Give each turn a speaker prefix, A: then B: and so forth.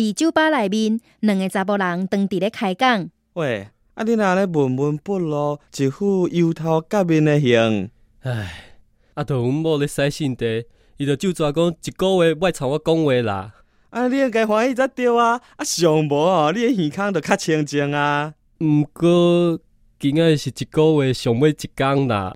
A: 伫酒吧内面，两个查甫人当伫咧开讲。
B: 喂，啊你若咧闷闷不乐，一副油头革面的样。
C: 唉，啊托阮某咧使性地，伊着就专讲一个月莫参我讲话啦。
B: 啊，你应该欢喜才对啊！啊，上无哦，你耳孔着较清净啊。
C: 毋过，今仔是一个月上尾一工啦。